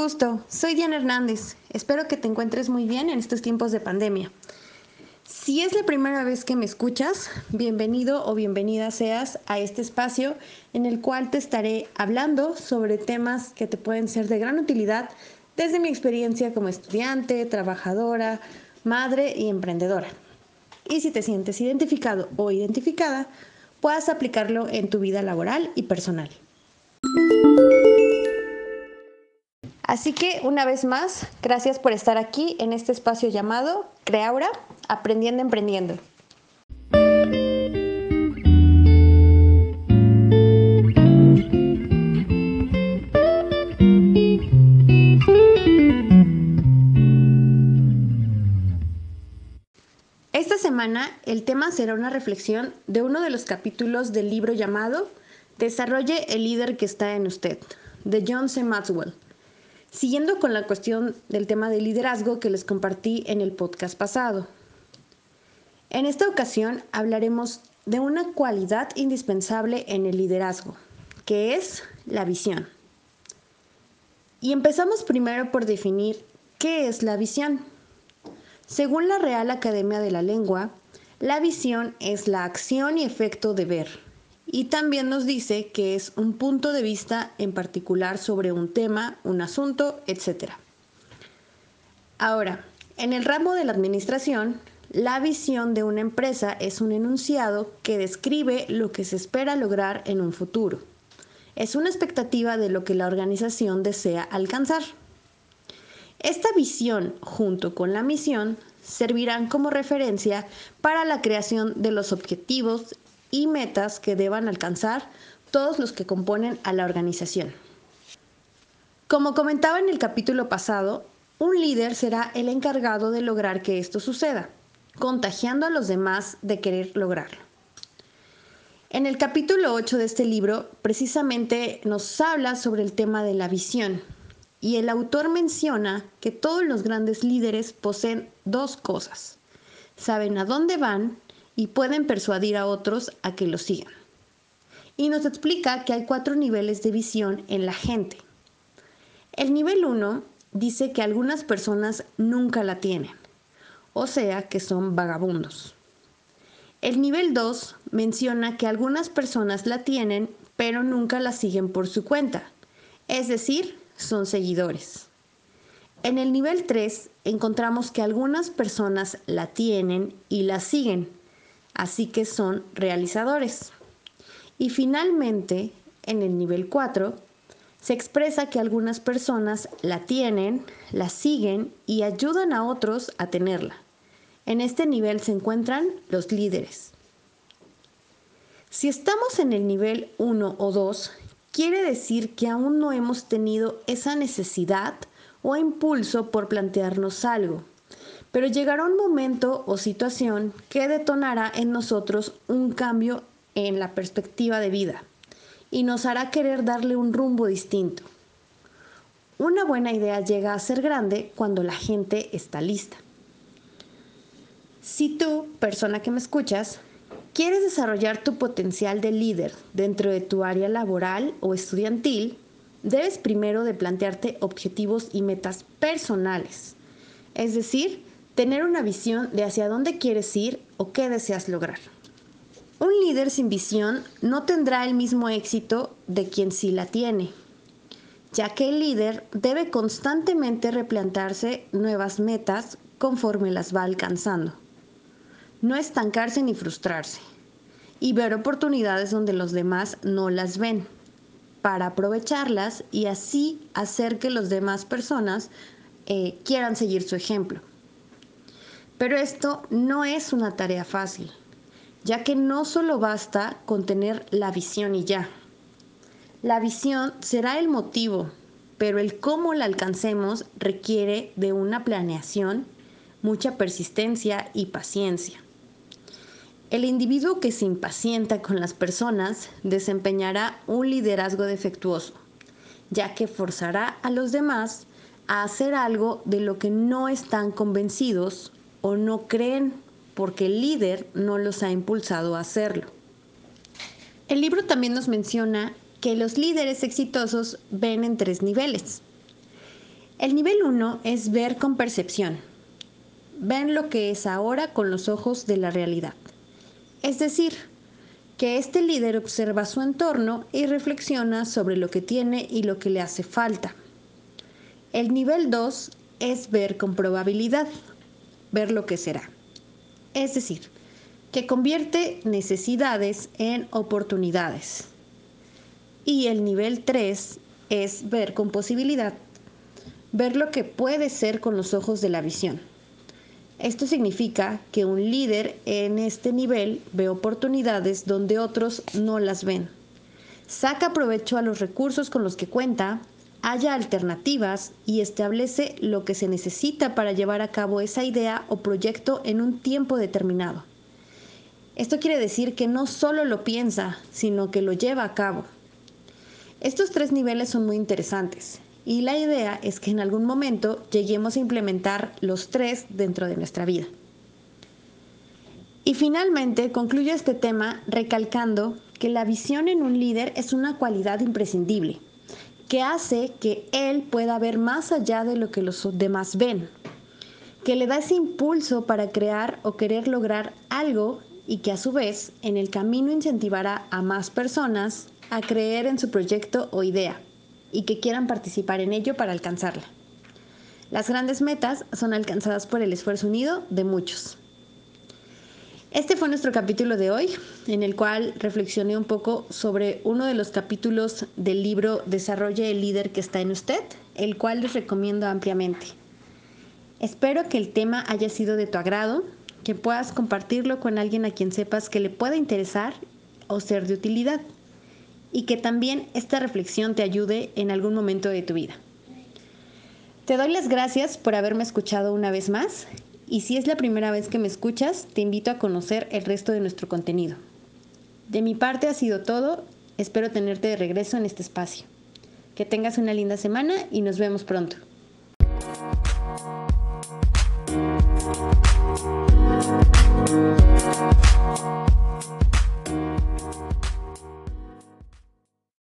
gusto, soy Diana Hernández. Espero que te encuentres muy bien en estos tiempos de pandemia. Si es la primera vez que me escuchas, bienvenido o bienvenida seas a este espacio en el cual te estaré hablando sobre temas que te pueden ser de gran utilidad desde mi experiencia como estudiante, trabajadora, madre y emprendedora. Y si te sientes identificado o identificada, puedas aplicarlo en tu vida laboral y personal. Así que una vez más, gracias por estar aquí en este espacio llamado Creaura, Aprendiendo Emprendiendo. Esta semana el tema será una reflexión de uno de los capítulos del libro llamado Desarrolle el líder que está en usted, de John C. Maxwell. Siguiendo con la cuestión del tema de liderazgo que les compartí en el podcast pasado. En esta ocasión hablaremos de una cualidad indispensable en el liderazgo, que es la visión. Y empezamos primero por definir qué es la visión. Según la Real Academia de la Lengua, la visión es la acción y efecto de ver, y también nos dice que es un punto de vista en particular sobre un tema, un asunto, etc. Ahora, en el ramo de la administración, la visión de una empresa es un enunciado que describe lo que se espera lograr en un futuro. Es una expectativa de lo que la organización desea alcanzar. Esta visión, junto con la misión, servirán como referencia para la creación de los objetivos y metas que deban alcanzar todos los que componen a la organización. Como comentaba en el capítulo pasado, un líder será el encargado de lograr que esto suceda, contagiando a los demás de querer lograrlo. En el capítulo 8 de este libro, precisamente nos habla sobre el tema de la visión, y el autor menciona que todos los grandes líderes poseen dos cosas. Saben a dónde van y pueden persuadir a otros a que lo sigan. Y nos explica que hay cuatro niveles de visión en la gente. El nivel 1 dice que algunas personas nunca la tienen, o sea que son vagabundos. El nivel 2 menciona que algunas personas la tienen, pero nunca la siguen por su cuenta, es decir, son seguidores. En el nivel 3 encontramos que algunas personas la tienen y la siguen, así que son realizadores. Y finalmente, en el nivel 4, se expresa que algunas personas la tienen, la siguen y ayudan a otros a tenerla. En este nivel se encuentran los líderes. Si estamos en el nivel 1 o 2, quiere decir que aún no hemos tenido esa necesidad o impulso por plantearnos algo, pero llegará un momento o situación que detonará en nosotros un cambio en la perspectiva de vida y nos hará querer darle un rumbo distinto. Una buena idea llega a ser grande cuando la gente está lista. Si tú, persona que me escuchas, quieres desarrollar tu potencial de líder dentro de tu área laboral o estudiantil, debes primero de plantearte objetivos y metas personales. Es decir, tener una visión de hacia dónde quieres ir o qué deseas lograr. Un líder sin visión no tendrá el mismo éxito de quien sí la tiene, ya que el líder debe constantemente replantarse nuevas metas conforme las va alcanzando. No estancarse ni frustrarse, y ver oportunidades donde los demás no las ven, para aprovecharlas y así hacer que las demás personas eh, quieran seguir su ejemplo. Pero esto no es una tarea fácil, ya que no solo basta con tener la visión y ya. La visión será el motivo, pero el cómo la alcancemos requiere de una planeación, mucha persistencia y paciencia. El individuo que se impacienta con las personas desempeñará un liderazgo defectuoso, ya que forzará a los demás a hacer algo de lo que no están convencidos o no creen porque el líder no los ha impulsado a hacerlo. El libro también nos menciona que los líderes exitosos ven en tres niveles. El nivel 1 es ver con percepción. Ven lo que es ahora con los ojos de la realidad. Es decir, que este líder observa su entorno y reflexiona sobre lo que tiene y lo que le hace falta. El nivel 2 es ver con probabilidad, ver lo que será. Es decir, que convierte necesidades en oportunidades. Y el nivel 3 es ver con posibilidad, ver lo que puede ser con los ojos de la visión. Esto significa que un líder en este nivel ve oportunidades donde otros no las ven. Saca provecho a los recursos con los que cuenta, haya alternativas y establece lo que se necesita para llevar a cabo esa idea o proyecto en un tiempo determinado. Esto quiere decir que no solo lo piensa, sino que lo lleva a cabo. Estos tres niveles son muy interesantes y la idea es que en algún momento lleguemos a implementar los tres dentro de nuestra vida. Y finalmente concluyo este tema recalcando que la visión en un líder es una cualidad imprescindible, que hace que él pueda ver más allá de lo que los demás ven, que le da ese impulso para crear o querer lograr algo y que a su vez en el camino incentivará a más personas a creer en su proyecto o idea y que quieran participar en ello para alcanzarla. Las grandes metas son alcanzadas por el esfuerzo unido de muchos. Este fue nuestro capítulo de hoy, en el cual reflexioné un poco sobre uno de los capítulos del libro Desarrolle el líder que está en usted, el cual les recomiendo ampliamente. Espero que el tema haya sido de tu agrado, que puedas compartirlo con alguien a quien sepas que le pueda interesar o ser de utilidad y que también esta reflexión te ayude en algún momento de tu vida. Te doy las gracias por haberme escuchado una vez más y si es la primera vez que me escuchas, te invito a conocer el resto de nuestro contenido. De mi parte ha sido todo, espero tenerte de regreso en este espacio. Que tengas una linda semana y nos vemos pronto.